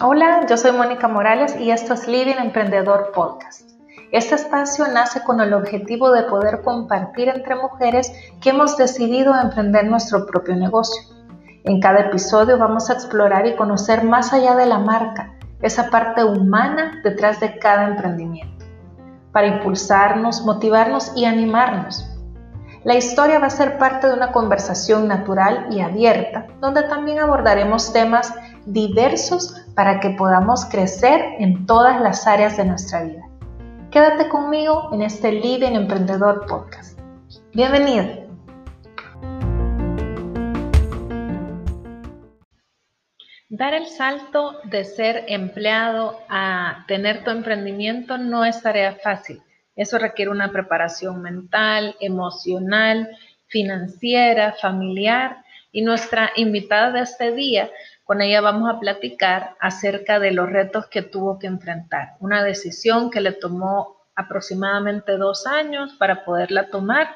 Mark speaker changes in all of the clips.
Speaker 1: Hola, yo soy Mónica Morales y esto es Living Emprendedor Podcast. Este espacio nace con el objetivo de poder compartir entre mujeres que hemos decidido emprender nuestro propio negocio. En cada episodio vamos a explorar y conocer más allá de la marca, esa parte humana detrás de cada emprendimiento, para impulsarnos, motivarnos y animarnos. La historia va a ser parte de una conversación natural y abierta, donde también abordaremos temas diversos para que podamos crecer en todas las áreas de nuestra vida. Quédate conmigo en este Living Emprendedor Podcast. Bienvenido. Dar el salto de ser empleado a tener tu emprendimiento no es tarea fácil. Eso requiere una preparación mental, emocional, financiera, familiar. Y nuestra invitada de este día con ella vamos a platicar acerca de los retos que tuvo que enfrentar. Una decisión que le tomó aproximadamente dos años para poderla tomar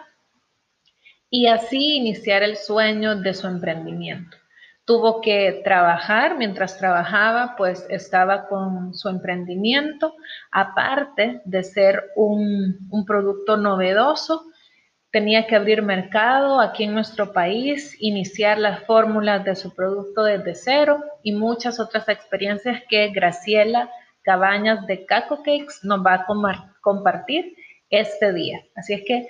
Speaker 1: y así iniciar el sueño de su emprendimiento. Tuvo que trabajar, mientras trabajaba, pues estaba con su emprendimiento, aparte de ser un, un producto novedoso, tenía que abrir mercado aquí en nuestro país, iniciar las fórmulas de su producto desde cero y muchas otras experiencias que Graciela Cabañas de Caco Cakes nos va a compartir este día. Así es que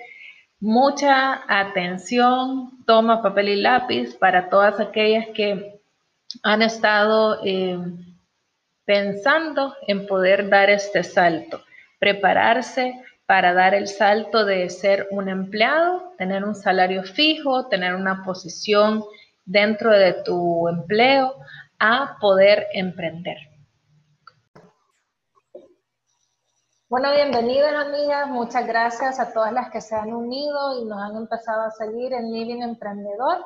Speaker 1: mucha atención, toma papel y lápiz para todas aquellas que han estado eh, pensando en poder dar este salto, prepararse para dar el salto de ser un empleado, tener un salario fijo, tener una posición dentro de tu empleo, a poder emprender. Bueno, bienvenidas amigas, muchas gracias a todas las que se han unido y nos han empezado a seguir en Living Emprendedor.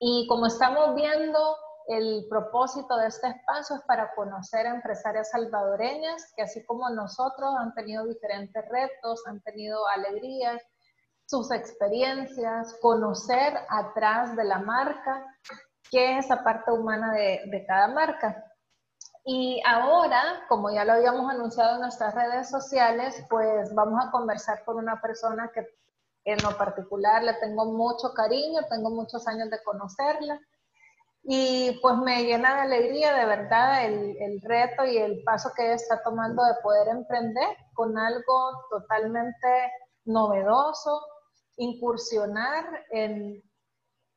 Speaker 1: Y como estamos viendo, el propósito de este espacio es para conocer a empresarias salvadoreñas que así como nosotros han tenido diferentes retos, han tenido alegrías, sus experiencias, conocer atrás de la marca qué es esa parte humana de, de cada marca. Y ahora, como ya lo habíamos anunciado en nuestras redes sociales, pues vamos a conversar con una persona que en lo particular le tengo mucho cariño, tengo muchos años de conocerla. Y pues me llena de alegría de verdad el, el, reto y el paso que ella está tomando de poder emprender con algo totalmente novedoso, incursionar en,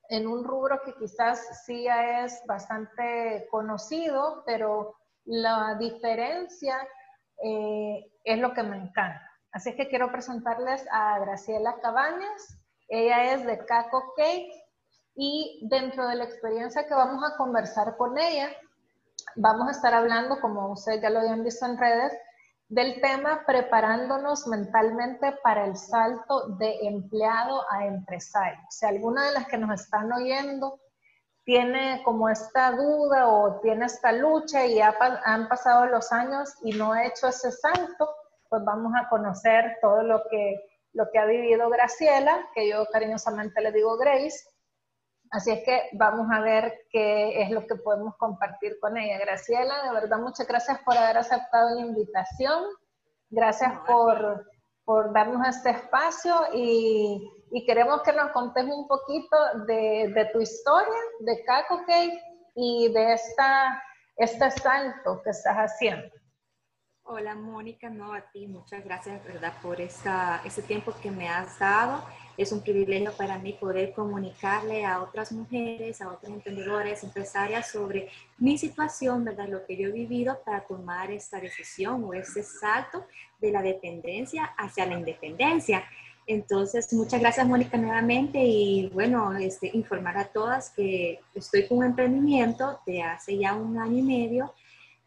Speaker 1: en un rubro que quizás sí ya es bastante conocido, pero la diferencia eh, es lo que me encanta. Así que quiero presentarles a Graciela Cabañas. Ella es de Caco Cake y dentro de la experiencia que vamos a conversar con ella, vamos a estar hablando, como ustedes ya lo habían visto en redes, del tema preparándonos mentalmente para el salto de empleado a empresario. Si alguna de las que nos están oyendo tiene como esta duda o tiene esta lucha y han pasado los años y no ha hecho ese salto, pues vamos a conocer todo lo que, lo que ha vivido Graciela, que yo cariñosamente le digo Grace, Así es que vamos a ver qué es lo que podemos compartir con ella. Graciela, de verdad, muchas gracias por haber aceptado la invitación. Gracias por, por darnos este espacio y, y, queremos que nos contes un poquito de, de tu historia, de Caco Cake y de esta, este salto que estás haciendo.
Speaker 2: Hola Mónica, no a ti, muchas gracias ¿verdad? por esta, ese tiempo que me has dado. Es un privilegio para mí poder comunicarle a otras mujeres, a otros emprendedores, empresarias sobre mi situación, ¿verdad? lo que yo he vivido para tomar esta decisión o este salto de la dependencia hacia la independencia. Entonces, muchas gracias Mónica nuevamente y bueno, este, informar a todas que estoy con un emprendimiento de hace ya un año y medio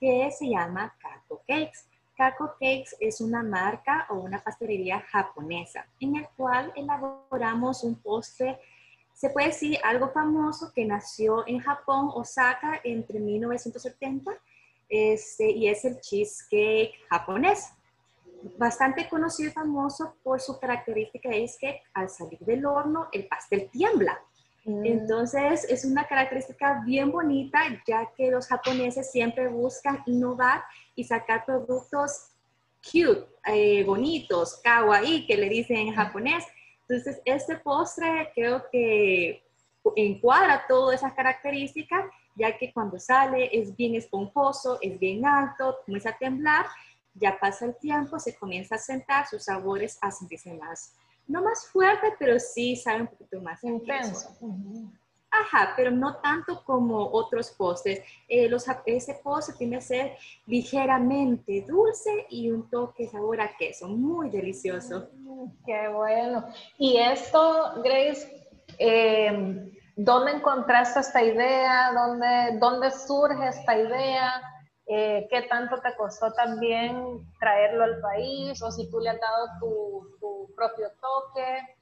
Speaker 2: que se llama Caco Cakes. Kako Cakes es una marca o una pastelería japonesa en el cual elaboramos un postre, se puede decir algo famoso que nació en Japón, Osaka, entre 1970, este, y es el cheesecake japonés. Bastante conocido y famoso por su característica es que al salir del horno el pastel tiembla. Mm. Entonces es una característica bien bonita ya que los japoneses siempre buscan innovar y sacar productos cute, eh, bonitos, kawaii, que le dicen en japonés. Entonces este postre creo que encuadra todas esas características ya que cuando sale es bien esponjoso, es bien alto, comienza a temblar, ya pasa el tiempo, se comienza a sentar, sus sabores a sentirse más no más fuerte, pero sí sabe un poquito más
Speaker 1: intenso.
Speaker 2: Ajá, pero no tanto como otros postres. Eh, los, ese postre tiene que ser ligeramente dulce y un toque sabor a queso, muy delicioso.
Speaker 1: Mm, qué bueno. Y esto, Grace, eh, ¿dónde encontraste esta idea? ¿Dónde, ¿Dónde surge esta idea? Eh, qué tanto te costó también traerlo al país o si tú le has dado tu, propio toque.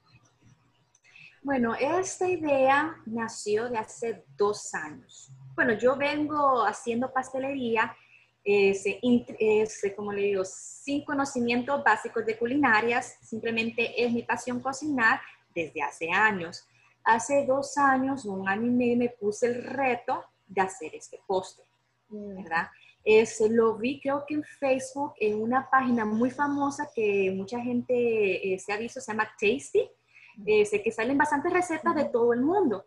Speaker 2: Bueno, esta idea nació de hace dos años. Bueno, yo vengo haciendo pastelería, como le digo, sin conocimientos básicos de culinarias, simplemente es mi pasión cocinar desde hace años. Hace dos años, un año y medio, me puse el reto de hacer este postre, mm. ¿verdad? Es, lo vi creo que en Facebook, en una página muy famosa que mucha gente eh, se ha visto, se llama Tasty, eh, sé que salen bastantes recetas de todo el mundo.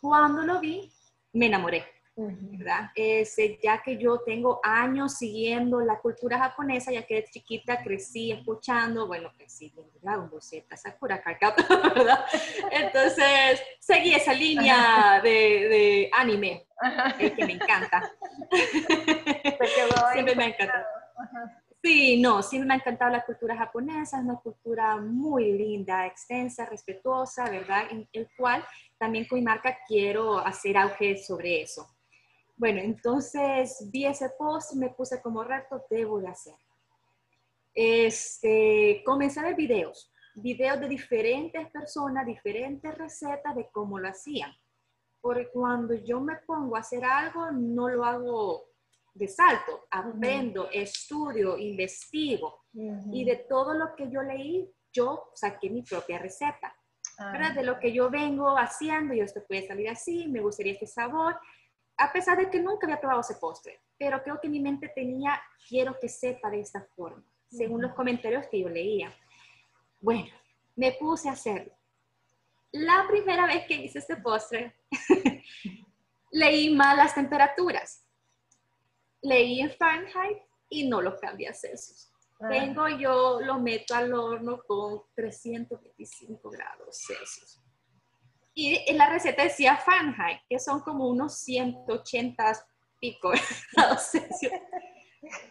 Speaker 2: Cuando lo vi, me enamoré. ¿verdad? Este, ya que yo tengo años siguiendo la cultura japonesa, ya que de chiquita crecí escuchando, bueno, crecí Dragon Ball Z, Sakura ¿verdad? Entonces, seguí esa línea de, de anime, que me encanta. Siempre me ha encantado. Sí, no, siempre me ha encantado la cultura japonesa, es una cultura muy linda, extensa, respetuosa, ¿verdad? En el cual también con mi marca quiero hacer auge sobre eso. Bueno, entonces vi ese post, me puse como reto, debo de hacer. Este, comencé a ver videos, videos de diferentes personas, diferentes recetas de cómo lo hacían. Porque cuando yo me pongo a hacer algo, no lo hago de salto, aprendo, estudio, investigo. Y de todo lo que yo leí, yo saqué mi propia receta. Ah. De lo que yo vengo haciendo, yo esto puede salir así, me gustaría este sabor a pesar de que nunca había probado ese postre, pero creo que mi mente tenía, quiero que sepa de esta forma, según los comentarios que yo leía. Bueno, me puse a hacerlo. La primera vez que hice este postre, leí mal las temperaturas. Leí en Fahrenheit y no lo cambié a Celsius. Ah. Tengo yo, lo meto al horno con 325 grados Celsius. Y en la receta decía Fahrenheit, que son como unos 180 pico grados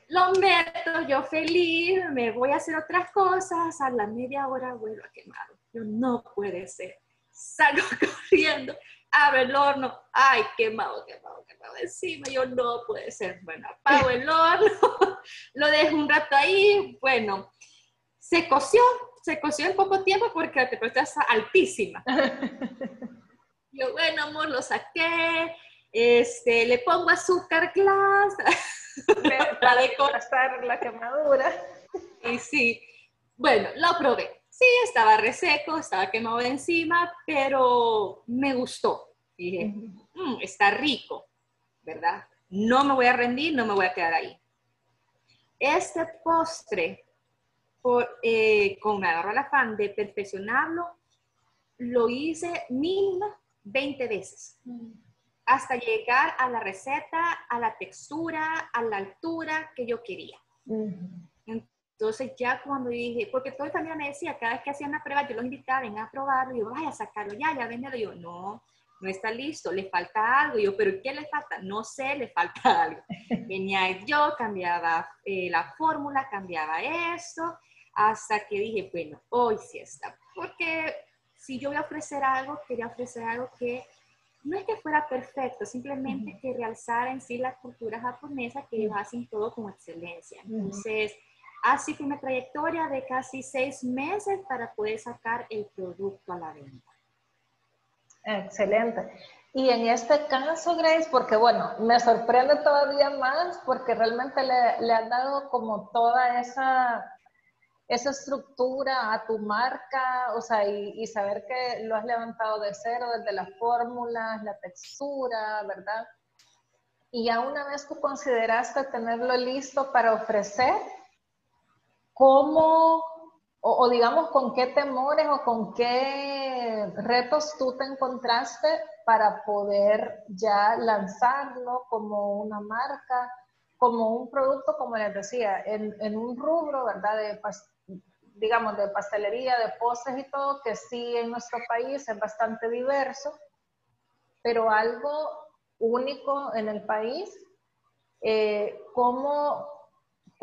Speaker 2: Lo meto yo feliz, me voy a hacer otras cosas, a la media hora vuelvo a quemar. Yo no puede ser. Salgo corriendo, abro el horno, ay, quemado, quemado, quemado encima. Yo no puede ser. Bueno, apago el horno, lo dejo un rato ahí, bueno, se coció, se coció en poco tiempo porque la temperatura está altísima. Yo, bueno, amor, lo saqué, este, le pongo azúcar glass
Speaker 1: para decorar la quemadura.
Speaker 2: Y sí, bueno, lo probé. Sí, estaba reseco, estaba quemado de encima, pero me gustó. Dije, mm, está rico, ¿verdad? No me voy a rendir, no me voy a quedar ahí. Este postre por, eh, con me agarró el afán de perfeccionarlo, lo hice mínimo 20 veces. Hasta llegar a la receta, a la textura, a la altura que yo quería. Entonces ya cuando dije, porque todo el familia me decía, cada vez que hacía una prueba, yo los invitaba, ven a probarlo, y yo, vaya a sacarlo ya, ya véndelo. Yo, no, no está listo, le falta algo. Y yo, ¿pero qué le falta? No sé, le falta algo. Venía yo, cambiaba eh, la fórmula, cambiaba esto, hasta que dije, bueno, hoy sí está. Porque si yo voy a ofrecer algo, quería ofrecer algo que no es que fuera perfecto, simplemente que realzara en sí la cultura japonesa que ellos hacen todo con excelencia. Entonces, así fue una trayectoria de casi seis meses para poder sacar el producto a la venta.
Speaker 1: Excelente. Y en este caso, Grace, porque bueno, me sorprende todavía más porque realmente le, le han dado como toda esa esa estructura a tu marca, o sea, y, saber que lo has levantado de cero, desde las fórmulas, la textura, ¿verdad? Y ya una vez tú consideraste tenerlo listo para ofrecer, ¿cómo, o, digamos, con qué temores o con qué retos tú te encontraste para poder ya lanzarlo como una marca? como un producto, como les decía, en, en un rubro, ¿verdad? De, digamos, de pastelería, de postres y todo, que sí en nuestro país es bastante diverso, pero algo único en el país. Eh, ¿cómo,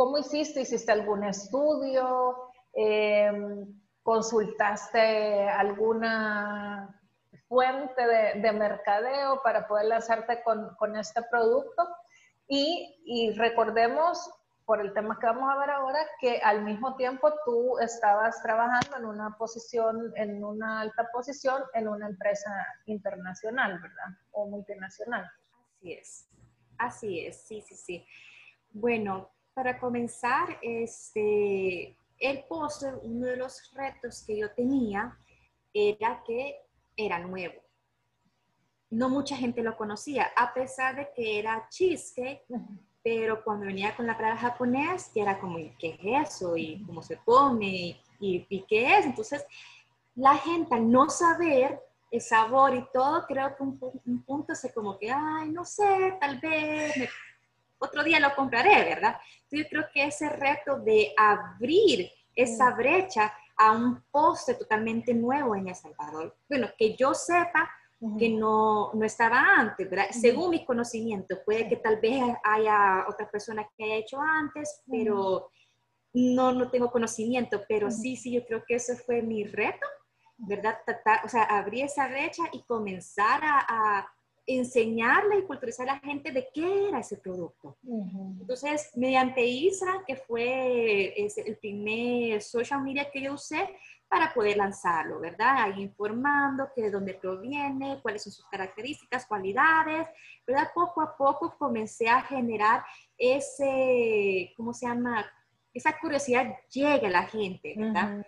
Speaker 1: ¿Cómo hiciste? ¿Hiciste algún estudio? Eh, ¿Consultaste alguna fuente de, de, mercadeo para poder lanzarte con, con este producto? Y, y recordemos por el tema que vamos a ver ahora, que al mismo tiempo tú estabas trabajando en una posición, en una alta posición en una empresa internacional, ¿verdad? O multinacional.
Speaker 2: Así es, así es, sí, sí, sí. Bueno, para comenzar, este, el póster, uno de los retos que yo tenía era que era nuevo. No mucha gente lo conocía, a pesar de que era cheesecake pero cuando venía con la palabra japonés, ya era como, ¿qué es eso? ¿Y cómo se come? ¿Y, y qué es? Entonces, la gente al no saber el sabor y todo, creo que un, punto se como que, ay, no sé, tal vez otro día lo compraré, ¿verdad? Entonces, yo creo que ese reto de abrir esa brecha a un postre totalmente nuevo en El Salvador, bueno, que yo sepa, que no, no, estaba antes, ¿verdad? Según mi conocimiento, puede que tal vez haya otra persona que haya hecho antes, pero no, no tengo conocimiento, pero sí, sí, yo creo que ese fue mi reto, ¿verdad? o sea, abrir esa brecha y comenzar a, enseñarle y culturizar a la gente de qué era ese producto. Entonces, mediante Isra, que fue el primer social media que yo usé, para poder lanzarlo, ¿verdad? Ahí informando que de dónde proviene, cuáles son sus características, cualidades, ¿verdad? Poco a poco comencé a generar ese, ¿cómo se llama? Esa curiosidad llega a la gente, ¿verdad?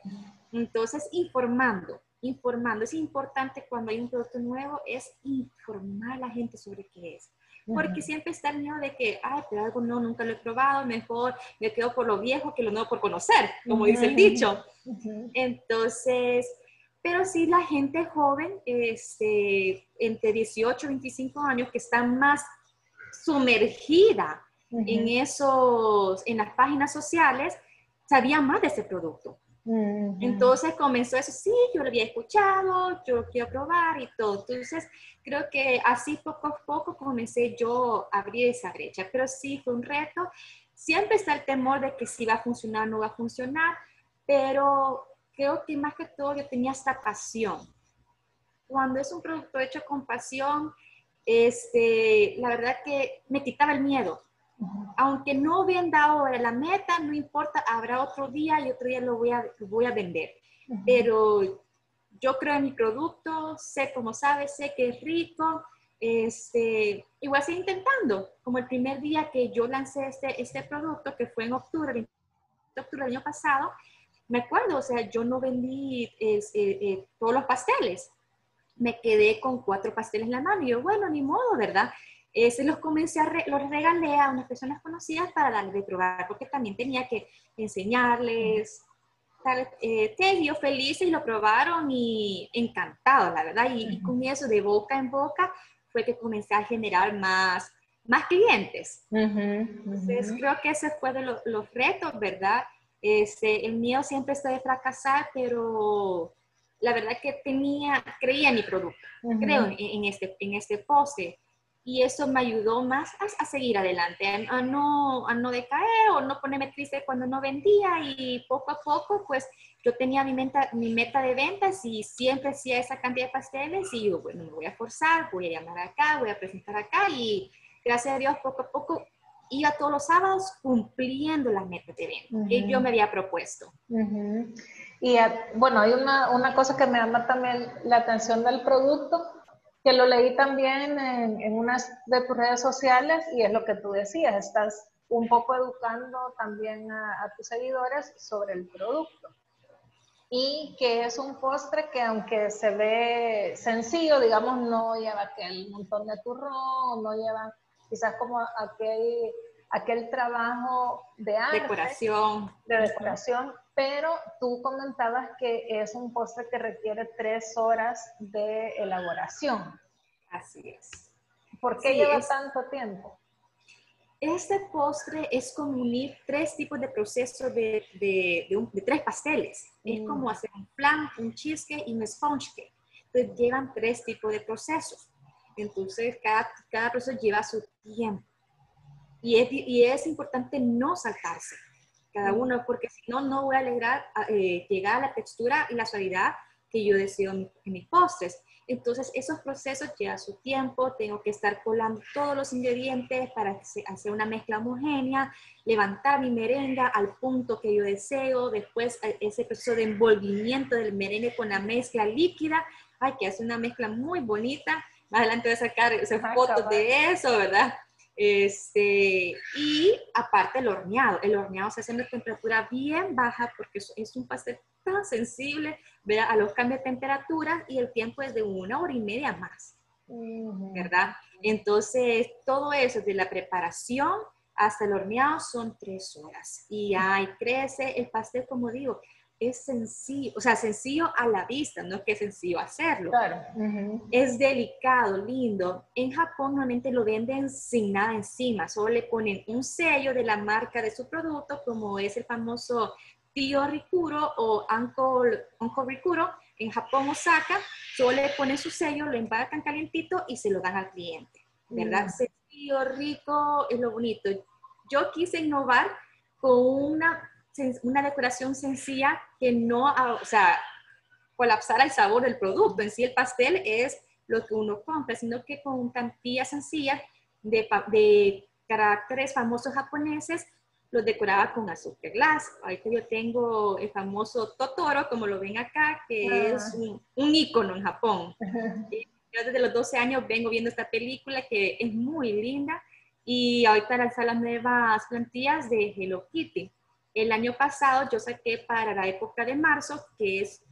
Speaker 2: Entonces, informando, informando. Es importante cuando hay un producto nuevo, es informar a la gente sobre qué es porque siempre está el miedo de que, ay, pero algo no, nunca lo he probado, mejor me quedo por lo viejo que lo nuevo por conocer, como dice el dicho. Entonces, pero sí la gente joven, este, entre 18 y 25 años, que está más sumergida en esos, en las páginas sociales, sabía más de ese producto. Entonces comenzó eso, sí, yo lo había escuchado, yo lo quiero probar y todo. Entonces creo que así poco a poco comencé yo a abrir esa brecha, pero sí fue un reto. Siempre está el temor de que si va a funcionar o no va a funcionar, pero creo que más que todo yo tenía esta pasión. Cuando es un producto hecho con pasión, este, la verdad que me quitaba el miedo aunque no venda ahora la meta, no importa, habrá otro día y otro día lo voy a, voy a vender. Pero yo creo en mi producto, sé cómo sabe, sé que es rico, este, y voy a seguir intentando. Como el primer día que yo lancé este, este producto, que fue en octubre, octubre del año pasado, me acuerdo, o sea, yo no vendí eh, eh, todos los pasteles. Me quedé con cuatro pasteles en la mano y yo, bueno, ni modo, ¿verdad? Se los comencé a, los regalé a unas personas conocidas para darles de probar, porque también tenía que enseñarles. Tal, eh, ellos felices y lo probaron y encantados, la verdad. Y, con eso de boca en boca fue que comencé a generar más, más clientes. Entonces, creo que ese fue de los retos, ¿verdad? Este, el mío siempre está de fracasar, pero la verdad que tenía, creía en mi producto, creo en, este, en este pose y eso me ayudó más a, seguir adelante, a, no, a no decaer o no ponerme triste cuando no vendía y poco a poco pues yo tenía mi meta, mi meta de ventas y siempre hacía esa cantidad de pasteles y yo, bueno, me voy a forzar, voy a llamar acá, voy a presentar acá y gracias a Dios poco a poco iba todos los sábados cumpliendo las metas de venta que yo me había propuesto.
Speaker 1: Y bueno, hay una, una cosa que me llama también la atención del producto, que lo leí también en, en unas de tus redes sociales y es lo que tú decías, estás un poco educando también a, tus seguidores sobre el producto. Y que es un postre que aunque se ve sencillo, digamos, no lleva aquel montón de turrón, no lleva quizás como aquel, aquel trabajo de arte.
Speaker 2: Decoración.
Speaker 1: De decoración, pero tú comentabas que es un postre que requiere tres horas de elaboración.
Speaker 2: Así es.
Speaker 1: ¿Por qué lleva tanto tiempo?
Speaker 2: Este postre es como unir tres tipos de procesos de, de, tres pasteles. Es mm. como hacer un flan, un cheesecake y un sponge cake. Entonces llevan tres tipos de procesos. Entonces cada, cada proceso lleva su tiempo. Y es, y es importante no saltarse cada mm. uno, porque si no, no voy a lograr eh, llegar a la textura y la suavidad que yo deseo en, mis postres. Entonces, esos procesos llevan su tiempo, tengo que estar colando todos los ingredientes para hacer una mezcla homogénea, levantar mi merenga al punto que yo deseo, después eh, ese proceso de envolvimiento del merengue con la mezcla líquida, hay que hacer una mezcla muy bonita, más adelante voy a sacar esas fotos de eso, ¿verdad? Este, y aparte el horneado, el horneado se hace en una temperatura bien baja porque es un pastel tan sensible a los cambios de temperatura y el tiempo es de una hora y media más, ¿verdad? Entonces, todo eso, de la preparación hasta el horneado, son tres horas. Y ahí crece el pastel, como digo, es sencillo, o sea, sencillo a la vista, no es que es sencillo hacerlo. Claro. Es delicado, lindo. En Japón normalmente lo venden sin nada encima, solo le ponen un sello de la marca de su producto, como es el famoso Tío Rikuro o Uncle, Rikuro en Japón, Osaka, solo le ponen su sello, lo empacan calientito y se lo dan al cliente, ¿verdad? Mm. Sencillo, rico, es lo bonito. Yo quise innovar con una, una decoración sencilla que no, o sea, colapsara el sabor del producto. En sí el pastel es lo que uno compra, sino que con plantillas sencillas de, de caracteres famosos japoneses los decoraba con azúcar glass. Ahorita yo tengo el famoso Totoro, como lo ven acá, que ah. es un, un, ícono en Japón. Yo desde los 12 años vengo viendo esta película que es muy linda y ahorita lanzar las nuevas plantillas de Hello Kitty. El año pasado yo saqué para la época de marzo, que es,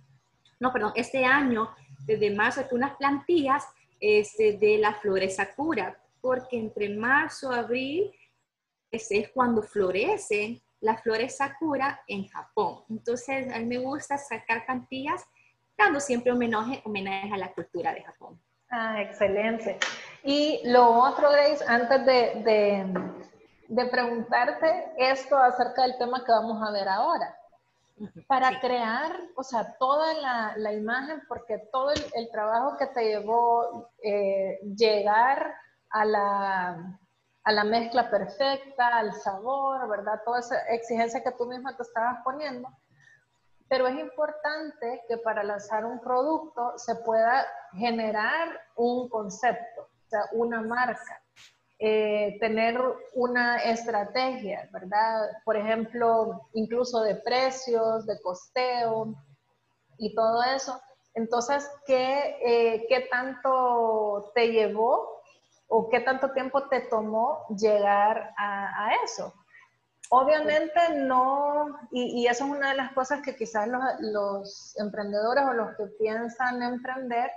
Speaker 2: no, perdón, este año, desde marzo, unas plantillas este, de las flores Sakura, porque entre marzo, abril es cuando florecen las flores sakura en Japón. Entonces, a mí me gusta sacar cantillas dando siempre homenaje, a la cultura de Japón.
Speaker 1: Ah, excelente. Y lo otro, Grace, antes de, de preguntarte esto acerca del tema que vamos a ver ahora. Para crear, o sea, toda la, la imagen, porque todo el, el, trabajo que te llevó eh, llegar a la, a la mezcla perfecta, al sabor, ¿verdad? Toda esa exigencia que tú misma te estabas poniendo. Pero es importante que para lanzar un producto se pueda generar un concepto, o sea, una marca, eh, tener una estrategia, ¿verdad? Por ejemplo, incluso de precios, de costeo y todo eso. Entonces, ¿qué, eh, ¿qué tanto te llevó o qué tanto tiempo te tomó llegar a, eso. Obviamente no, y, eso es una de las cosas que quizás los, emprendedores o los que piensan emprender,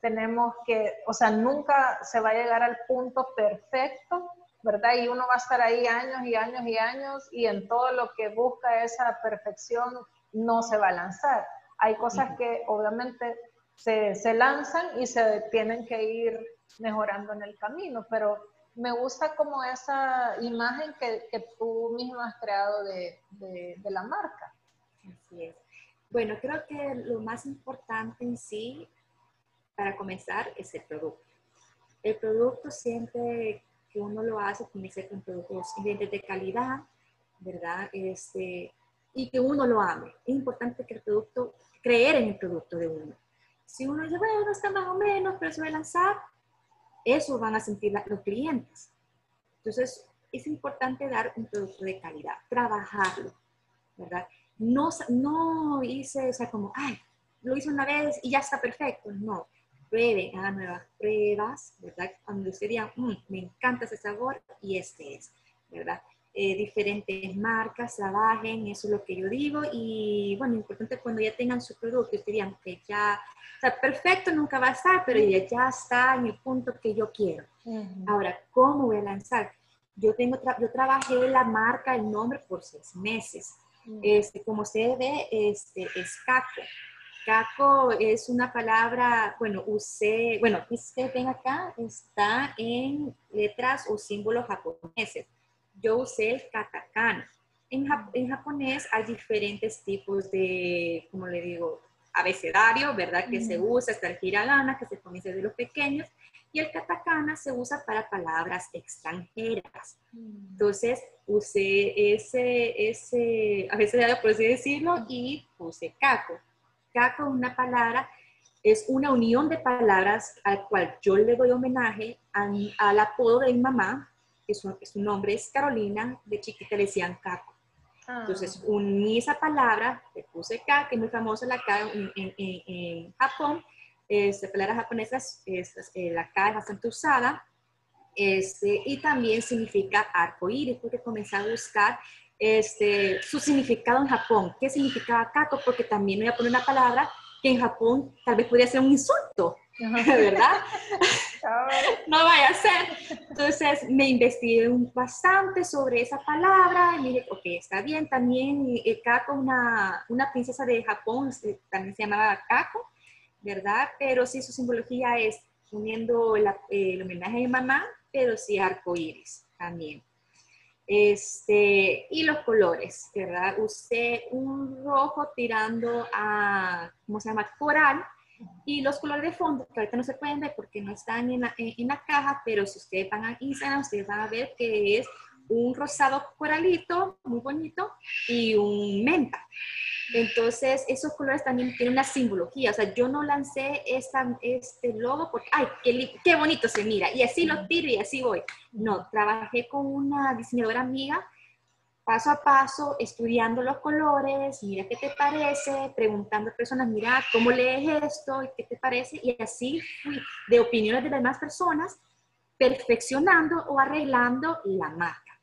Speaker 1: tenemos que, o sea, nunca se va a llegar al punto perfecto, ¿verdad? Y uno va a estar ahí años y años y años y en todo lo que busca esa perfección no se va a lanzar. Hay cosas que obviamente se, se lanzan y se tienen que ir mejorando en el camino, pero me gusta como esa imagen que, que tú mismo has creado de, de, la marca.
Speaker 2: Así es. Bueno, creo que lo más importante en sí, para comenzar, es el producto. El producto siempre que uno lo hace tiene que ser con productos de calidad, ¿verdad? Este, y que uno lo ame. Es importante que el producto, creer en el producto de uno. Si uno dice, bueno, está más o menos, pero se va a lanzar, eso van a sentir los clientes. Entonces, es importante dar un producto de calidad, trabajarlo, ¿verdad? No, no hice, o sea, como, ay, lo hice una vez y ya está perfecto. No, prueben, hagan nuevas pruebas, ¿verdad? Cuando usted diga, mm, me encanta ese sabor y este es, ¿verdad? eh, diferentes marcas trabajen, eso es lo que yo digo. Y bueno, importante cuando ya tengan su producto, ustedes digan que ya, o sea, perfecto nunca va a estar, pero ya, ya está en el punto que yo quiero. Ahora, ¿cómo voy a lanzar? Yo, tengo yo trabajé la marca, el nombre por seis meses. Este, como se ve, este, es Caco. Caco es una palabra, bueno, usé, bueno, ustedes ven acá, está en letras o símbolos japoneses. Yo usé el katakana. En, en japonés hay diferentes tipos de, como le digo, abecedario, ¿verdad? Que se usa, está el hiragana, que se comienza de los pequeños, y el katakana se usa para palabras extranjeras. Entonces, usé ese, ese abecedario, por así decirlo, y puse kako. Es una palabra, es una unión de palabras al cual yo le doy homenaje al apodo de mi mamá, que su, su, nombre es Carolina, de chiquita le decían kako. Ah. Entonces, uní esa palabra, le puse Ka, que es muy famosa la Ka en, en, en Japón, este, palabras japonesas, eh, la K es bastante usada, este, y también significa arco iris, porque comencé a buscar este, su significado en Japón. ¿Qué significaba kako? Porque también voy a poner una palabra que en Japón tal vez podría ser un insulto, ¿verdad? no vaya a ser. Entonces me investigué bastante sobre esa palabra y dije, ok, está bien. También el kako, una, una princesa de Japón, este, también se llamaba Kako, ¿verdad? Pero sí, su simbología es uniendo eh, el homenaje de mamá, pero sí arco iris también. Este, y los colores, ¿verdad? Usé un rojo tirando a, ¿cómo se llama? Coral. Y los colores de fondo, que ahorita no se pueden ver porque no están en la, en la caja, pero si ustedes van a Instagram, ustedes van a ver que es un rosado coralito, muy bonito, y un menta. Entonces, esos colores también tienen una simbología. O sea, yo no lancé esta, este logo porque, ay, qué, qué bonito se mira, y así lo tiro y así voy. No, trabajé con una diseñadora amiga, paso a paso, estudiando los colores, mira qué te parece, preguntando a personas, mira, ¿cómo lees esto? ¿Y qué te parece? Y así fui de opiniones de las demás personas, perfeccionando o arreglando la marca,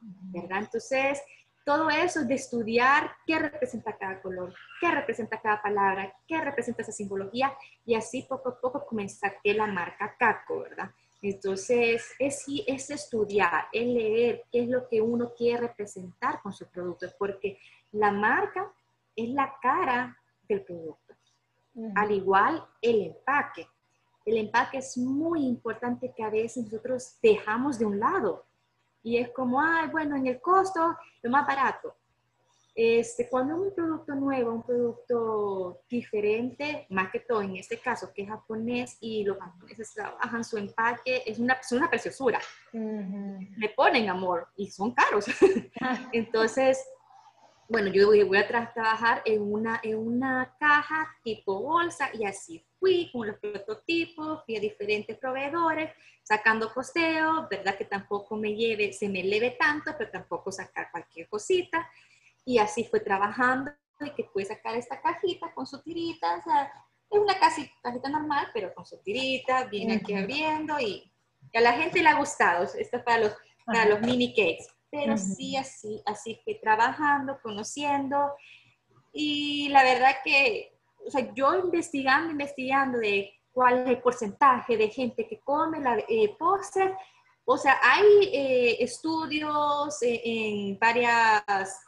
Speaker 2: ¿verdad? Entonces, todo eso de estudiar qué representa cada color, qué representa cada palabra, qué representa esa simbología, y así poco a poco comencé a la marca CACO, ¿verdad? Entonces, es, es estudiar, es leer qué es lo que uno quiere representar con su producto, porque la marca es la cara del producto. Al igual el empaque. El empaque es muy importante que a veces nosotros dejamos de un lado y es como, ay, bueno, en el costo, lo más barato. Este, cuando un producto nuevo, un producto diferente, más que todo en este caso que es japonés y los japoneses trabajan su empaque, es una, una preciosura. Le ponen amor y son caros. Entonces, bueno, yo voy a trabajar en una, en una caja tipo bolsa y así fui con los prototipos, fui a diferentes proveedores, sacando costeo, verdad que tampoco me lleve, se me leve tanto, pero tampoco sacar cualquier cosita. Y así fue trabajando y que pude sacar esta cajita con su tirita, o sea, es una casi, cajita normal, pero con su tirita, viene aquí abriendo y, a la gente le ha gustado. Esto es para los, para los mini cakes pero sí así, así que trabajando, conociendo y la verdad que, o sea, yo investigando, investigando de cuál es el porcentaje de gente que come la eh, postre, o sea, hay eh, estudios eh, en varias,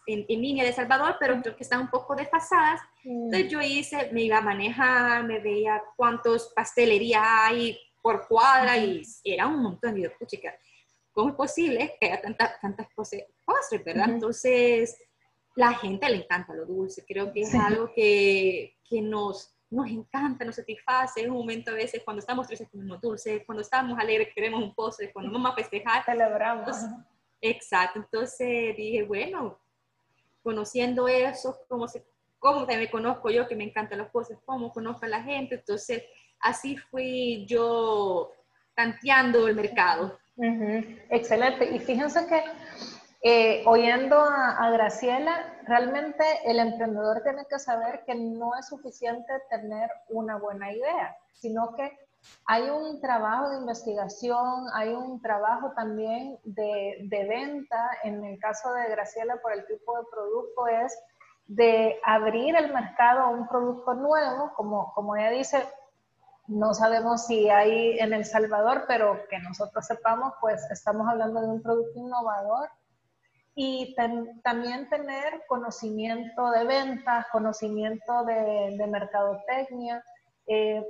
Speaker 2: en, en, línea de Salvador, pero creo que están un poco desfasadas. Entonces yo hice, me iba a manejar, me veía cuántos pastelerías hay por cuadra y era un montón. de yo, ¿cómo es posible que haya tantas tantas postres, verdad? Entonces, la gente le encanta lo dulce, creo que es algo que, que, nos, nos encanta, nos satisface, es un momento a veces cuando estamos tristes comemos dulce, cuando estamos alegres queremos un postre, cuando vamos a festejar.
Speaker 1: Celebramos.
Speaker 2: exacto, entonces dije, bueno, conociendo eso, cómo, se, cómo también me conozco yo, que me encantan los postres, cómo conozco a la gente, entonces así fui yo tanteando el mercado.
Speaker 1: Excelente. Y fíjense que eh, oyendo a, Graciela, realmente el emprendedor tiene que saber que no es suficiente tener una buena idea, sino que hay un trabajo de investigación, hay un trabajo también de, de, venta. En el caso de Graciela, por el tipo de producto, es de abrir el mercado a un producto nuevo, como, como ella dice, no sabemos si hay en El Salvador, pero que nosotros sepamos, pues estamos hablando de un producto innovador y también tener conocimiento de ventas, conocimiento de, de mercadotecnia. Eh,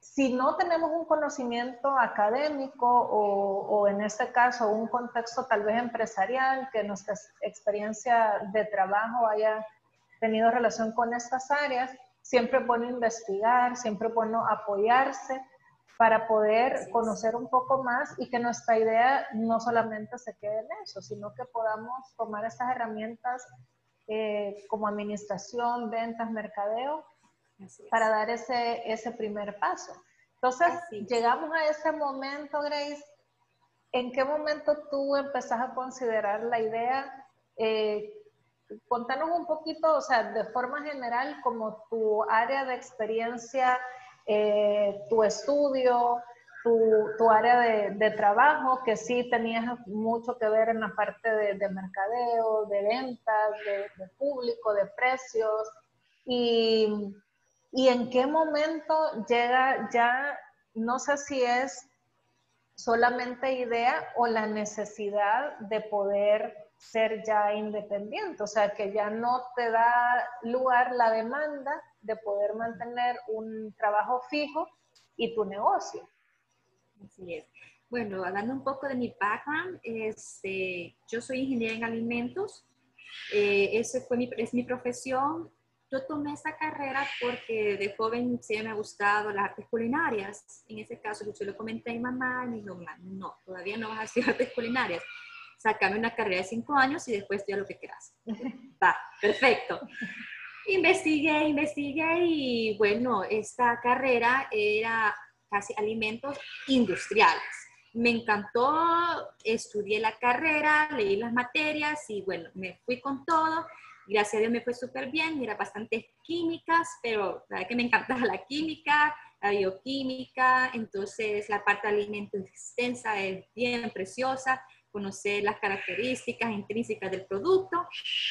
Speaker 1: si no tenemos un conocimiento académico o, o, en este caso un contexto tal vez empresarial, que nuestra experiencia de trabajo haya tenido relación con estas áreas, siempre es bueno investigar, siempre es bueno apoyarse para poder conocer un poco más y que nuestra idea no solamente se quede en eso, sino que podamos tomar estas herramientas eh, como administración, ventas, mercadeo, para dar ese, ese primer paso. Entonces, llegamos a ese momento, Grace. ¿En qué momento tú empezás a considerar la idea? Eh, contanos un poquito, o sea, de forma general, como tu área de experiencia eh, tu estudio, tu, área de, trabajo, que sí tenías mucho que ver en la parte de, mercadeo, de ventas, de, público, de precios, y, y en qué momento llega ya, no sé si es solamente idea o la necesidad de poder ser ya independiente, o sea, que ya no te da lugar la demanda de poder mantener un trabajo fijo y tu negocio.
Speaker 2: Así es. Bueno, hablando un poco de mi background, este, yo soy ingeniera en alimentos, eh, ese fue mi, es mi profesión. Yo tomé esta carrera porque de joven sí me ha gustado las artes culinarias. En ese caso, yo lo comenté a mi mamá y me dijo, no, todavía no vas a hacer artes culinarias. Sácame una carrera de cinco años y después estudia lo que quieras. Va, perfecto. Investigué, investigué y bueno, esta carrera era casi alimentos industriales. Me encantó, estudié la carrera, leí las materias y bueno, me fui con todo. Gracias a Dios me fue súper bien, era bastante químicas, pero la verdad que me encantaba la química, la bioquímica, entonces la parte de alimentos extensa es bien preciosa conocer las características intrínsecas del producto.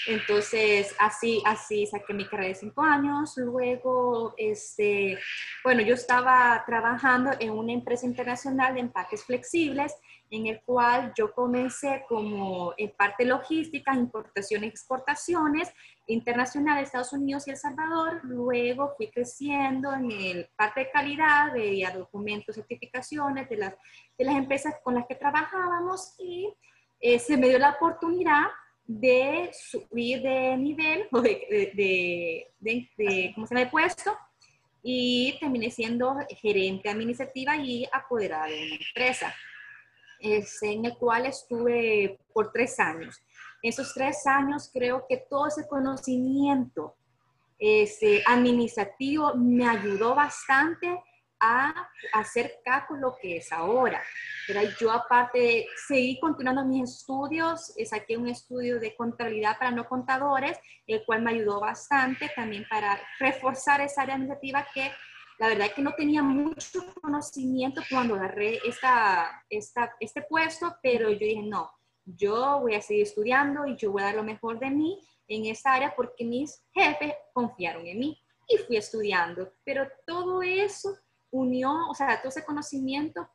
Speaker 2: Entonces, así, así saqué mi carrera de cinco años. Luego, este, bueno, yo estaba trabajando en una empresa internacional de empaques flexibles en el cual yo comencé como en parte logística, importaciones, exportaciones internacionales, Estados Unidos y El Salvador. Luego fui creciendo en el parte de calidad, veía documentos, certificaciones de las, de las empresas con las que trabajábamos y eh, se me dio la oportunidad de subir de nivel o de, de, de, de ¿cómo se ha puesto? Y terminé siendo gerente administrativa y apoderada de una empresa en el cual estuve por tres años. Esos tres años creo que todo ese conocimiento ese administrativo me ayudó bastante a hacer caco lo que es ahora. Pero yo aparte seguí continuando mis estudios, eh, saqué un estudio de contabilidad para no contadores, el cual me ayudó bastante también para reforzar esa área administrativa que la verdad es que no tenía mucho conocimiento cuando agarré esta, esta, este puesto, pero yo dije, no, yo voy a seguir estudiando y yo voy a dar lo mejor de mí en esa área porque mis jefes confiaron en mí y fui estudiando. Pero todo eso unió, o sea, todo ese conocimiento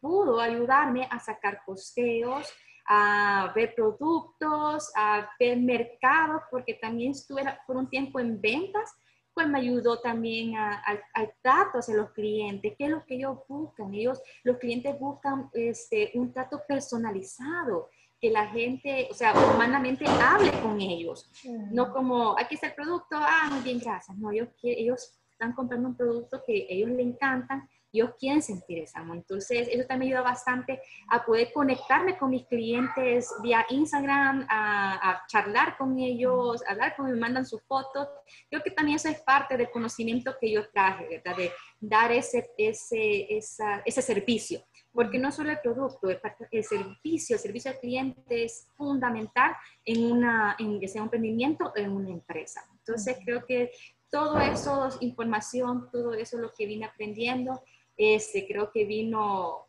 Speaker 2: pudo ayudarme a sacar costeos, a ver productos, a ver mercados, porque también estuve por un tiempo en ventas pues me ayudó también al trato hacia los clientes, qué es lo que ellos buscan. Ellos, los clientes buscan este, un trato personalizado, que la gente, o sea, humanamente hable con ellos, no como, aquí está el producto, ah, muy bien, gracias. No, ellos, ellos están comprando un producto que ellos le encantan ellos quieren sentir ese amor. Entonces, eso también ayuda bastante a poder conectarme con mis clientes vía Instagram, a, charlar con ellos, a hablar con ellos, me mandan sus fotos. Creo que también eso es parte del conocimiento que yo traje, ¿verdad? De dar ese, ese, ese servicio. Porque no solo el producto, el servicio, el servicio al cliente es fundamental en, una, en que sea un emprendimiento o en una empresa. Entonces, creo que todo eso, información, todo eso lo que vine aprendiendo, este, creo que vino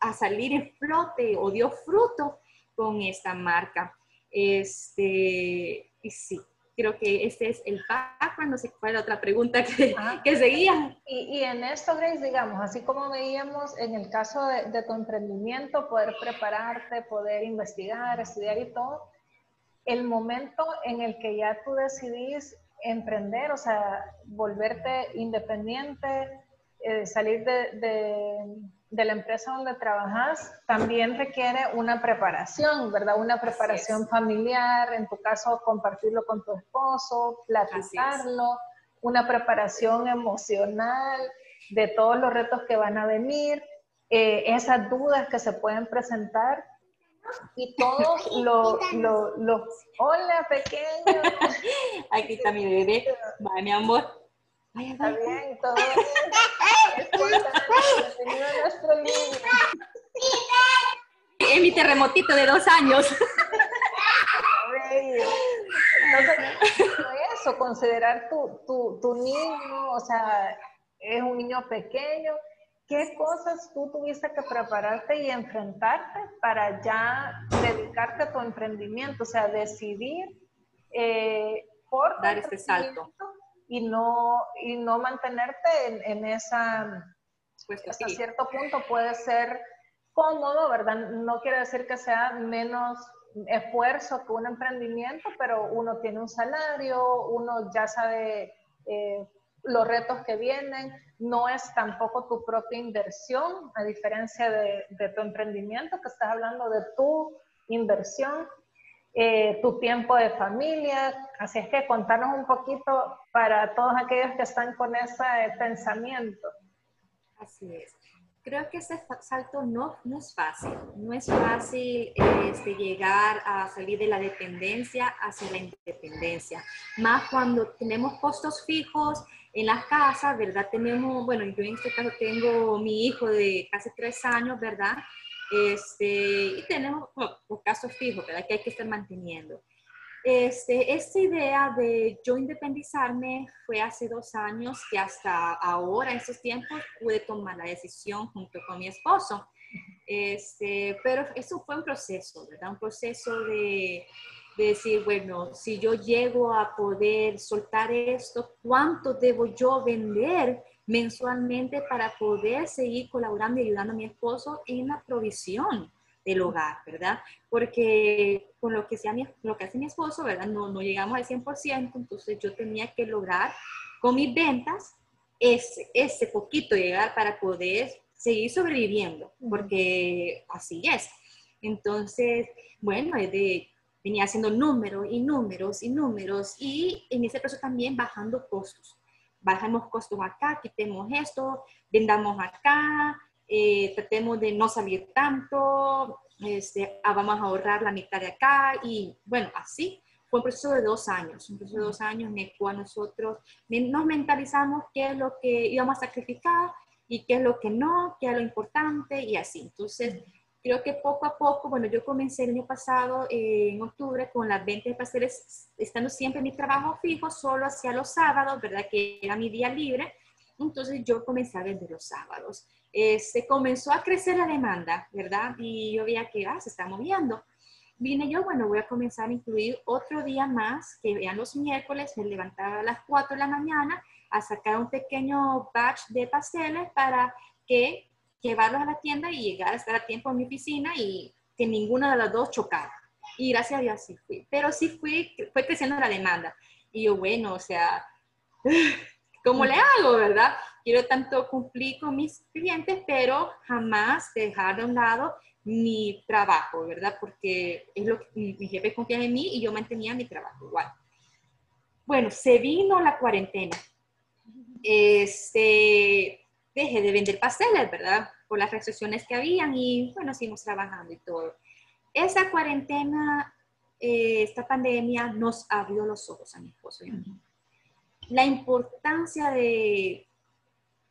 Speaker 2: a salir en flote o dio fruto con esta marca. Este, y sí, creo que este es el background, no sé cuál otra pregunta que, que seguía.
Speaker 1: Y, y, en esto, Grace, digamos, así como veíamos en el caso de, de, tu emprendimiento, poder prepararte, poder investigar, estudiar y todo, el momento en el que ya tú decidís emprender, o sea, volverte independiente, eh, salir de, de, de, la empresa donde trabajas, también requiere una preparación, ¿verdad? Una preparación familiar, en tu caso, compartirlo con tu esposo, platicarlo, una preparación emocional de todos los retos que van a venir, eh, esas dudas que se pueden presentar y todos los lo, lo, hola pequeño.
Speaker 2: Aquí está mi bebé va mi amor
Speaker 1: Vaya, Está bien, todo bien. Nuestro niño.
Speaker 2: Es mi terremotito de dos años.
Speaker 1: Entonces, eso, considerar tu, tu, tu niño, o sea, es un niño pequeño, ¿qué cosas tú tuviste que prepararte y enfrentarte para ya dedicarte a tu emprendimiento? O sea, decidir eh, por
Speaker 2: dar este salto
Speaker 1: y no, y no mantenerte en, en esa, pues, hasta cierto punto puede ser cómodo, ¿verdad? No quiere decir que sea menos esfuerzo que un emprendimiento, pero uno tiene un salario, uno ya sabe eh, los retos que vienen, no es tampoco tu propia inversión, a diferencia de, de tu emprendimiento, que estás hablando de tu inversión. Eh, tu tiempo de familia. Así es que contanos un poquito para todos aquellos que están con ese pensamiento.
Speaker 2: Así es. Creo que ese salto no, no es fácil. No es fácil este, llegar a salir de la dependencia hacia la independencia. Más cuando tenemos costos fijos en las casas, ¿verdad? Tenemos, bueno, yo en este caso tengo mi hijo de casi tres años, ¿verdad? Este, y tenemos un caso fijo, ¿verdad? Que hay que estar manteniendo. Este, esta idea de yo independizarme fue hace dos años que hasta ahora, en estos tiempos, pude tomar la decisión junto con mi esposo. Este, pero eso fue un proceso, ¿verdad? Un proceso de, de decir, bueno, si yo llego a poder soltar esto, ¿cuánto debo yo vender mensualmente para poder seguir colaborando y ayudando a mi esposo en la provisión del hogar, ¿verdad? Porque con lo que, sea mi, lo que hace mi esposo, ¿verdad? No, no llegamos al 100%, entonces yo tenía que lograr con mis ventas ese, ese poquito llegar para poder seguir sobreviviendo, porque así es. Entonces, bueno, de, venía haciendo números y números y números y en ese proceso también bajando costos bajemos costos acá, quitemos esto, vendamos acá, eh, tratemos de no salir tanto, este, ah, vamos a ahorrar la mitad de acá y bueno, así. Fue un proceso de dos años, un proceso de dos años en el cual nosotros nos mentalizamos qué es lo que íbamos a sacrificar y qué es lo que no, qué es lo importante y así. Entonces, creo que poco a poco, bueno, yo comencé el año pasado, eh, en octubre, con las ventas de pasteles, estando siempre en mi trabajo fijo, solo hacia los sábados, ¿verdad? Que era mi día libre. Entonces yo comencé a vender los sábados. Eh, se comenzó a crecer la demanda, ¿verdad? Y yo veía que ah, se está moviendo. Vine yo, bueno, voy a comenzar a incluir otro día más, que vean los miércoles, me levantaba a las 4 de la mañana a sacar un pequeño batch de pasteles para que llevarlos a la tienda y llegar a estar a tiempo en mi oficina y que ninguna de las dos chocara. Y gracias a Dios sí fui. Pero sí fui, fue creciendo la demanda. Y yo, bueno, o sea, ¿cómo le hago, verdad? Quiero tanto cumplir con mis clientes, pero jamás dejar de un lado mi trabajo, ¿verdad? Porque es lo que mi jefe confía en mí y yo mantenía mi trabajo igual. Bueno, se vino la cuarentena. Este, dejé de vender pasteles, ¿verdad? Por las restricciones que habían y bueno, seguimos trabajando y todo. Esa cuarentena, eh, esta pandemia nos abrió los ojos a mi esposo y a mí. La importancia de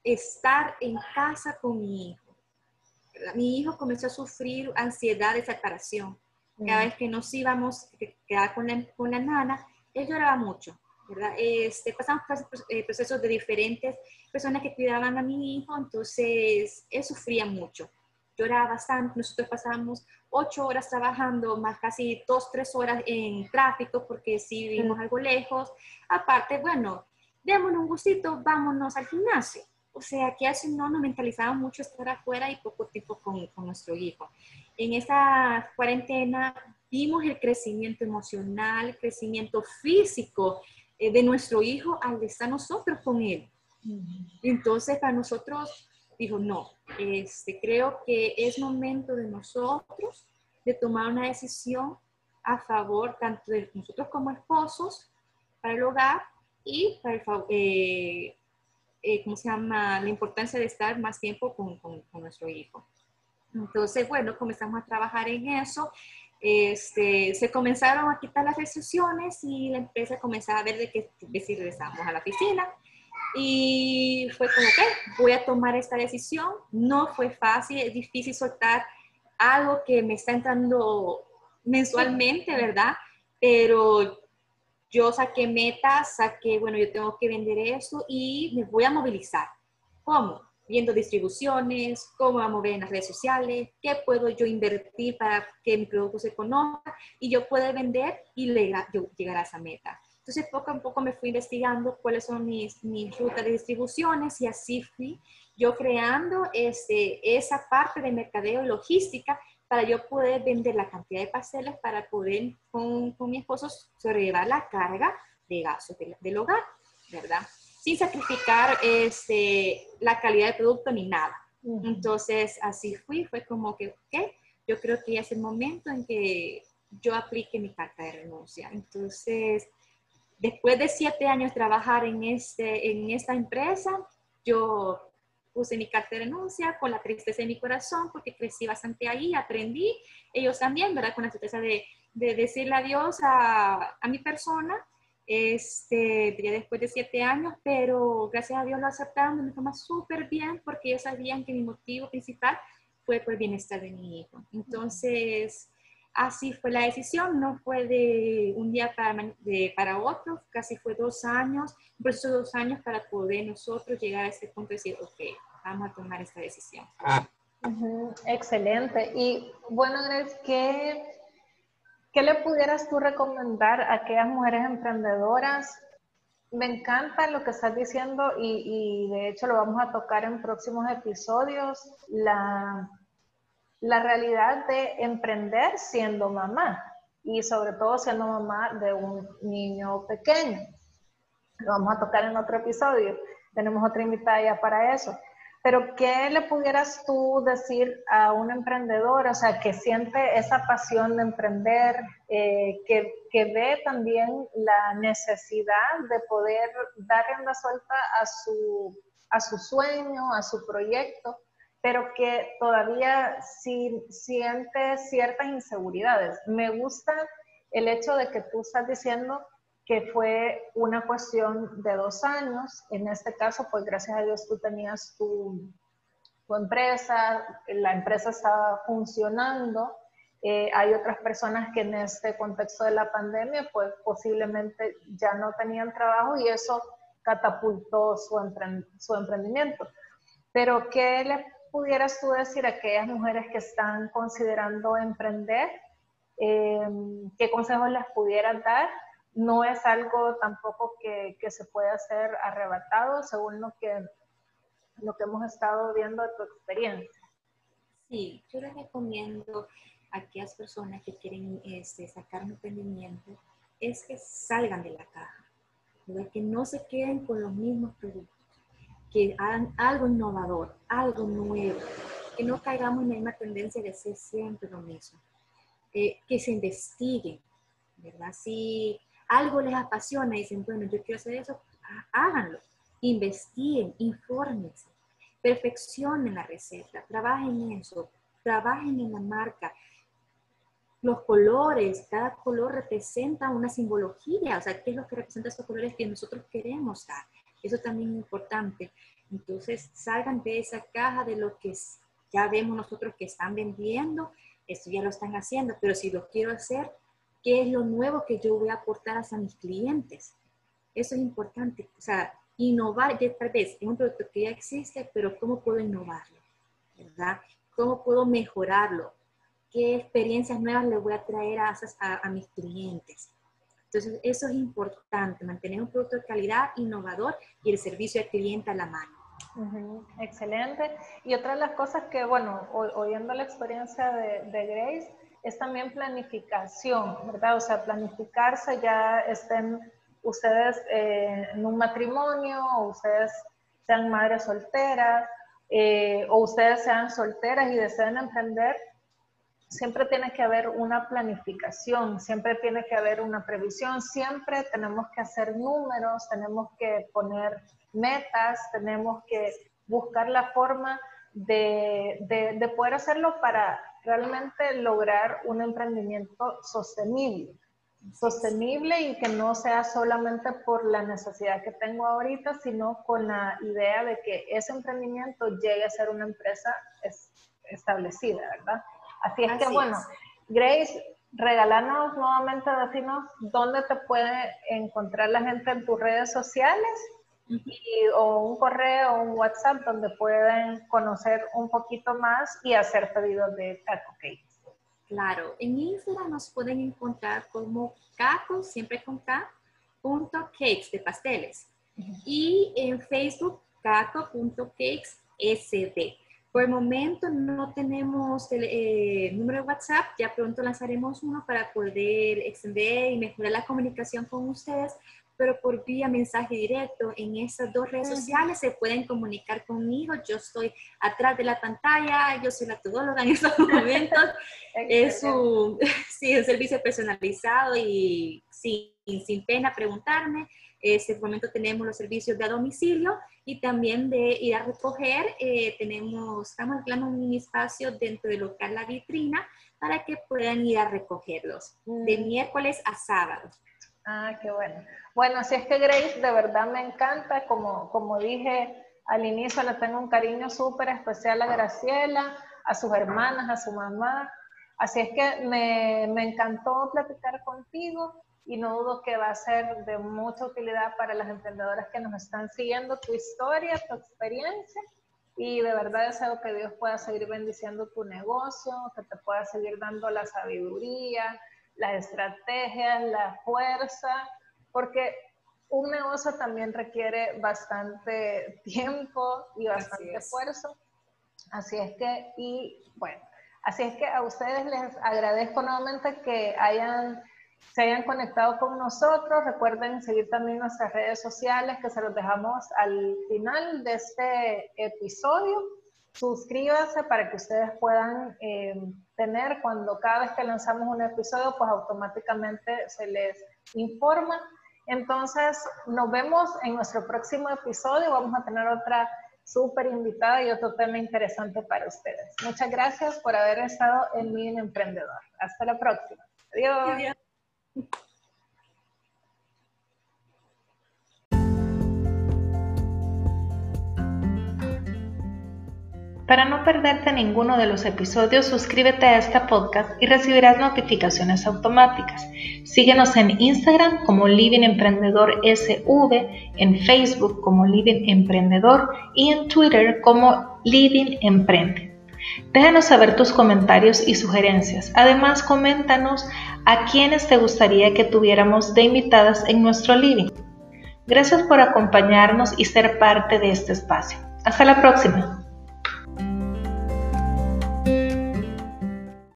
Speaker 2: estar en casa con mi hijo. Mi hijo comenzó a sufrir ansiedad de separación. Cada vez que nos íbamos a quedar con la, con la nana, él lloraba mucho ¿verdad? Este, pasamos eh, procesos de diferentes personas que cuidaban a mi hijo, entonces él sufría mucho, lloraba bastante, nosotros pasábamos ocho horas trabajando, más casi dos, tres horas en tráfico, porque si vivimos algo lejos, aparte, bueno, démonos un gustito, vámonos al gimnasio. O sea, que así no nos mentalizaba mucho estar afuera y poco tiempo con, con nuestro hijo. En esta cuarentena vimos el crecimiento emocional, el crecimiento físico eh, de nuestro hijo al estar nosotros con él. Entonces, para nosotros, dijo, no, este, creo que es momento de nosotros de tomar una decisión a favor tanto de nosotros como esposos para el hogar y para el, eh, eh, ¿cómo se llama? La importancia de estar más tiempo con, con, nuestro hijo. Entonces, bueno, comenzamos a trabajar en eso. Este, se comenzaron a quitar las restricciones y la empresa comenzaba a ver de que, de si regresamos a la oficina. Y fue como que voy a tomar esta decisión. No fue fácil, es difícil soltar algo que me está entrando mensualmente, ¿verdad? Pero yo saqué metas, saqué, bueno, yo tengo que vender eso y me voy a movilizar. ¿Cómo? Viendo distribuciones, cómo a mover en las redes sociales, qué puedo yo invertir para que mi producto se conozca y yo pueda vender y llegar a esa meta. Entonces, poco a poco me fui investigando cuáles son mis, mis rutas de distribuciones y así fui yo creando este, esa parte de mercadeo y logística para yo poder vender la cantidad de pasteles para poder con, con mi esposo sobrellevar la carga de gastos del, hogar, ¿verdad? Sin sacrificar este, la calidad del producto ni nada. Entonces, así fui, fue como que, ok, yo creo que ya es el momento en que yo aplique mi carta de renuncia. Entonces, después de siete años trabajar en, este, en esta empresa, yo puse mi carta de renuncia con la tristeza en mi corazón porque crecí bastante ahí, aprendí, ellos también, ¿verdad? Con la tristeza de, de decirle adiós a, a mi persona, este, ya después de siete años, pero gracias a Dios lo aceptaron de una forma súper bien porque ellos sabían que mi motivo principal fue por el bienestar de mi hijo. Entonces, así fue la decisión, no fue de un día para, de, para otro, casi fue dos años, un proceso de dos años para poder nosotros llegar a ese punto y decir, ok, vamos a tomar esta decisión. Ah.
Speaker 1: excelente. Y bueno, Andrés, ¿qué, ¿qué le pudieras tú recomendar a aquellas mujeres emprendedoras? Me encanta lo que estás diciendo y, y de hecho lo vamos a tocar en próximos episodios, la la realidad de emprender siendo mamá y sobre todo siendo mamá de un niño pequeño. Lo vamos a tocar en otro episodio. Tenemos otra invitada ya para eso. Pero ¿qué le pudieras tú decir a un emprendedor, o sea, que siente esa pasión de emprender, eh, que, que, ve también la necesidad de poder dar rienda suelta a su, a su sueño, a su proyecto, pero que todavía sí, siente ciertas inseguridades. Me gusta el hecho de que tú estás diciendo que fue una cuestión de dos años. En este caso, pues gracias a Dios tú tenías tu, tu empresa, la empresa estaba funcionando. Eh, hay otras personas que en este contexto de la pandemia, pues posiblemente ya no tenían trabajo y eso catapultó su, su emprendimiento. Pero, ¿qué le pudieras tú decir a aquellas mujeres que están considerando emprender? Em, ¿Qué consejos les pudieras dar? No es algo tampoco que, que, se pueda hacer arrebatado según lo que, lo que hemos estado viendo de tu experiencia.
Speaker 2: Sí, yo les recomiendo a aquellas personas que quieren este, sacar un emprendimiento es que salgan de la caja, que no se queden con los mismos productos que hagan algo innovador, algo nuevo, que no caigamos en la misma tendencia de hacer siempre lo mismo, eh, que se investiguen, ¿verdad? Si algo les apasiona y dicen, bueno, yo quiero hacer eso, háganlo, investiguen, infórmense, perfeccionen la receta, trabajen en eso, trabajen en la marca, los colores, cada color representa una simbología, o sea, ¿qué es lo que representa estos colores que nosotros queremos dar? Eso también es importante. Entonces, salgan de esa caja de lo que ya vemos nosotros que están vendiendo, esto ya lo están haciendo, pero si lo quiero hacer, ¿qué es lo nuevo que yo voy a aportar a mis clientes? Eso es importante. O sea, innovar, ya tal vez es un producto que ya existe, pero ¿cómo puedo innovarlo? ¿Verdad? ¿Cómo puedo mejorarlo? ¿Qué experiencias nuevas le voy a traer a, a, mis clientes? Entonces, eso es importante, mantener un producto de calidad, innovador y el servicio al cliente a la mano.
Speaker 1: excelente. Y otra de las cosas que, bueno, oyendo la experiencia de, de, Grace, es también planificación, ¿verdad? O sea, planificarse, ya estén ustedes eh, en un matrimonio, o ustedes sean madres solteras, eh, o ustedes sean solteras y deseen emprender, siempre tiene que haber una planificación, siempre tiene que haber una previsión, siempre tenemos que hacer números, tenemos que poner metas, tenemos que buscar la forma de, de poder hacerlo para realmente lograr un emprendimiento sostenible. Sostenible y que no sea solamente por la necesidad que tengo ahorita, sino con la idea de que ese emprendimiento llegue a ser una empresa establecida, ¿verdad? Así es que, bueno, Grace, regalarnos nuevamente, decirnos dónde te puede encontrar la gente en tus redes sociales o un correo o un WhatsApp donde pueden conocer un poquito más y hacer pedidos de taco cake.
Speaker 2: Claro, en Instagram nos pueden encontrar como caco, siempre con K, punto cakes de pasteles. Y en Facebook, caco.cakes.sd. Por el momento no tenemos el eh, número de WhatsApp, ya pronto lanzaremos uno para poder extender y mejorar la comunicación con ustedes, pero por vía mensaje directo en esas dos redes sociales se pueden comunicar conmigo. Yo estoy atrás de la pantalla, yo soy la todóloga en estos momentos. es un, sí, un servicio personalizado y sin, sin pena preguntarme. En este momento tenemos los servicios de a domicilio y también de ir a recoger. Eh, tenemos, estamos alquilando un espacio dentro del local La Vitrina para que puedan ir a recogerlos de mm. miércoles a sábado.
Speaker 1: Ah, qué bueno. Bueno, así es que Grace de verdad me encanta, como, como dije al inicio, le tengo un cariño súper especial a Graciela, a sus hermanas, a su mamá. Así es que me, me encantó platicar contigo y no dudo que va a ser de mucha utilidad para las emprendedoras que nos están siguiendo tu historia, tu experiencia. Y de verdad deseo que Dios pueda seguir bendiciendo tu negocio, que te pueda seguir dando la sabiduría, las estrategias, la fuerza, porque un negocio también requiere bastante tiempo y bastante esfuerzo. Así es que, y bueno, así es que a ustedes les agradezco nuevamente que hayan, se hayan conectado con nosotros. Recuerden seguir también nuestras redes sociales que se los dejamos al final de este episodio suscríbanse para que ustedes puedan eh, tener cuando cada vez que lanzamos un episodio, pues automáticamente se les informa. Entonces, nos vemos en nuestro próximo episodio. Vamos a tener otra súper invitada y otro tema interesante para ustedes. Muchas gracias por haber estado en Mi Emprendedor. Hasta la próxima. Adiós. Para no perderte ninguno de los episodios, suscríbete a este podcast y recibirás notificaciones automáticas. Síguenos en Instagram como Living Emprendedor SV, en Facebook como Living Emprendedor y en Twitter como Living Emprende. Déjanos saber tus comentarios y sugerencias. Además, coméntanos a quienes te gustaría que tuviéramos de invitadas en nuestro living. Gracias por acompañarnos y ser parte de este espacio. Hasta la próxima.